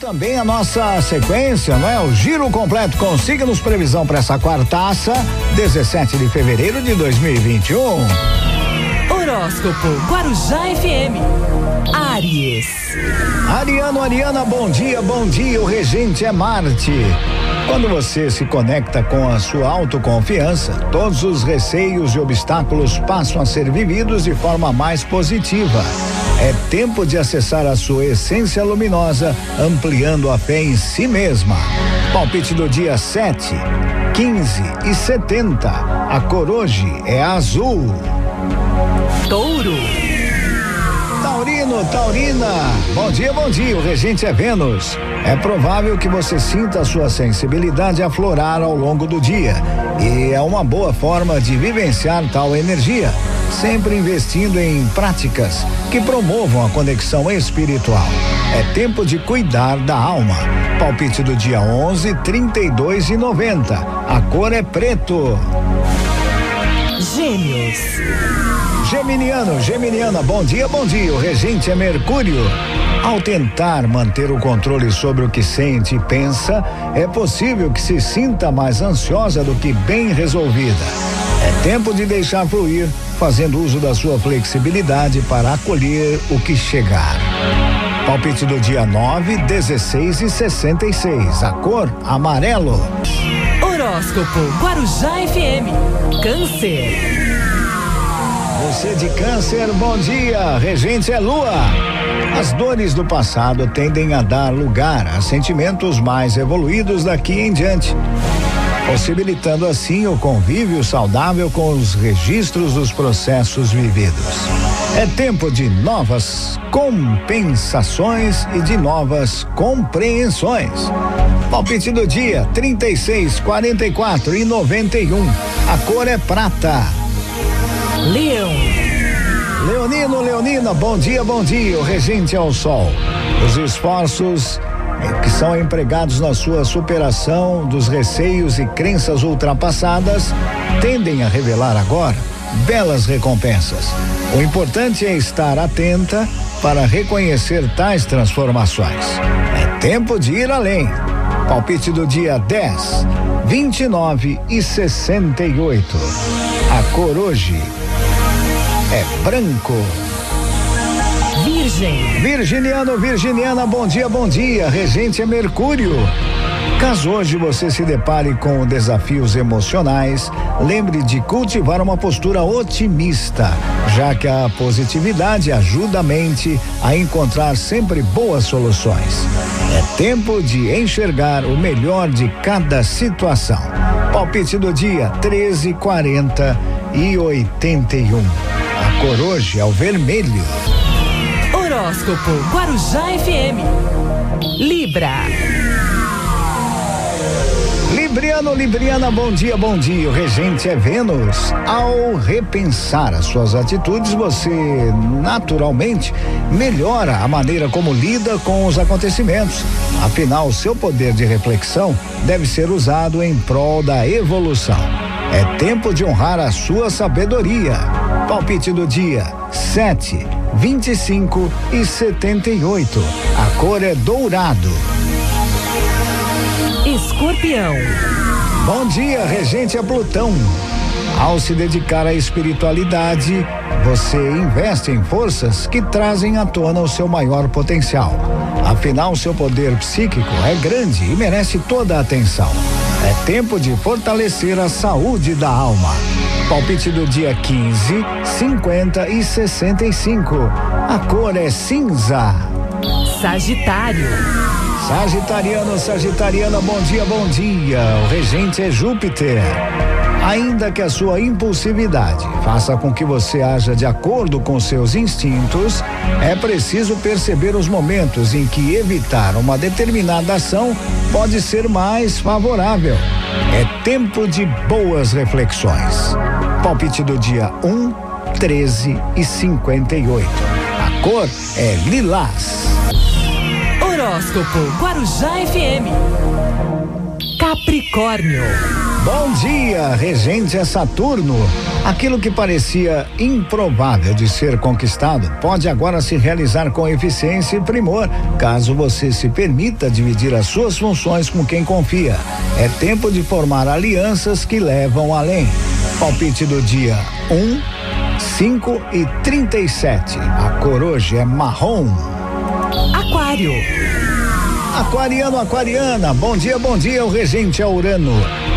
Também a nossa sequência, não é? O giro completo com signos previsão para essa quartaça, 17 de fevereiro de 2021. Horóscopo Guarujá FM. Aries. Ariano, Ariana, bom dia, bom dia. O regente é Marte. Quando você se conecta com a sua autoconfiança, todos os receios e obstáculos passam a ser vividos de forma mais positiva. É tempo de acessar a sua essência luminosa, ampliando a fé em si mesma. Palpite do dia 7, 15 e 70. A cor hoje é azul. Touro. Taurino, Taurina. Bom dia, bom dia. O regente é Vênus. É provável que você sinta a sua sensibilidade aflorar ao longo do dia. E é uma boa forma de vivenciar tal energia, sempre investindo em práticas que promovam a conexão espiritual. É tempo de cuidar da alma. Palpite do dia 11, 32 e 90. A cor é preto. Gêmeos. Geminiano, Geminiana, bom dia, bom dia. O regente é Mercúrio. Ao tentar manter o controle sobre o que sente e pensa, é possível que se sinta mais ansiosa do que bem resolvida. É tempo de deixar fluir, fazendo uso da sua flexibilidade para acolher o que chegar. Palpite do dia 9, 16 e 66. A cor amarelo. Horóscopo Guarujá FM. Câncer. Você de câncer, bom dia. Regente é lua. As dores do passado tendem a dar lugar a sentimentos mais evoluídos daqui em diante, possibilitando assim o convívio saudável com os registros dos processos vividos. É tempo de novas compensações e de novas compreensões. Palpite do dia: 36, 44 e 91. A cor é prata. Leão. Leonino, Leonina, bom dia, bom dia. O regente ao sol. Os esforços que são empregados na sua superação dos receios e crenças ultrapassadas tendem a revelar agora belas recompensas. O importante é estar atenta para reconhecer tais transformações. É tempo de ir além. Palpite do dia 10, 29 e 68. A cor hoje é branco. Virgem. Virginiano, Virginiana, bom dia, bom dia. Regente é Mercúrio. Caso hoje você se depare com desafios emocionais, lembre de cultivar uma postura otimista, já que a positividade ajuda a mente a encontrar sempre boas soluções. É tempo de enxergar o melhor de cada situação. Palpite do dia 13, 40 e 81. Cor hoje é o vermelho. Horóscopo Guarujá FM. Libra. Libriano, Libriana, bom dia, bom dia. O regente é Vênus. Ao repensar as suas atitudes, você naturalmente melhora a maneira como lida com os acontecimentos. Afinal, seu poder de reflexão deve ser usado em prol da evolução. É tempo de honrar a sua sabedoria. Palpite do dia: 7, 25 e 78. A cor é dourado. Escorpião. Bom dia, regente é Plutão. Ao se dedicar à espiritualidade, você investe em forças que trazem à tona o seu maior potencial. Afinal, seu poder psíquico é grande e merece toda a atenção. É tempo de fortalecer a saúde da alma. Palpite do dia 15, 50 e 65. A cor é cinza. Sagitário. Sagitariano, Sagitariana, bom dia, bom dia. O regente é Júpiter. Ainda que a sua impulsividade faça com que você haja de acordo com seus instintos, é preciso perceber os momentos em que evitar uma determinada ação pode ser mais favorável. É tempo de boas reflexões. Palpite do dia 1, 13 e 58. A cor é lilás. Horóscopo Guarujá FM. Capricórnio. Bom dia, regente Saturno. Aquilo que parecia improvável de ser conquistado pode agora se realizar com eficiência e primor, caso você se permita dividir as suas funções com quem confia. É tempo de formar alianças que levam além. Palpite do dia 1, um, 5 e 37. A cor hoje é marrom. Aquário. Aquariano, aquariana, bom dia, bom dia, o regente é Urano.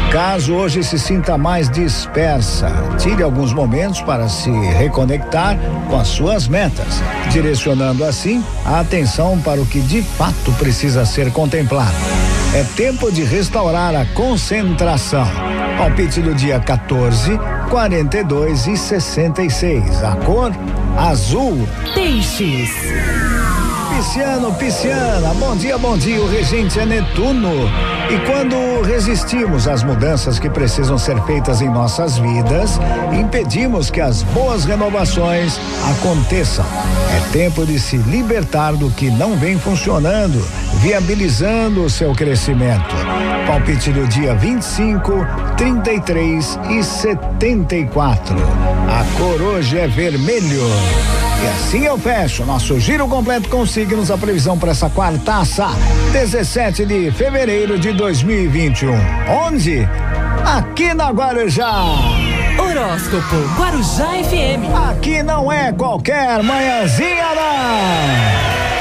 Caso hoje se sinta mais dispersa, tire alguns momentos para se reconectar com as suas metas, direcionando assim a atenção para o que de fato precisa ser contemplado. É tempo de restaurar a concentração. Palpite do dia 14, 42 e 66. A cor azul. Peixes. Pisciano, Pisciana, bom dia, bom dia. O regente é Netuno. E quando resistimos às mudanças que precisam ser feitas em nossas vidas, impedimos que as boas renovações aconteçam. É tempo de se libertar do que não vem funcionando, viabilizando o seu crescimento. Palpite do dia 25, 33 e 74. A cor hoje é vermelho. E assim eu fecho nosso giro completo com signos, a previsão para essa quartaça, 17 de fevereiro de 2021. Onde? Aqui na Guarujá. Horóscopo Guarujá FM. Aqui não é qualquer manhãzinha, não.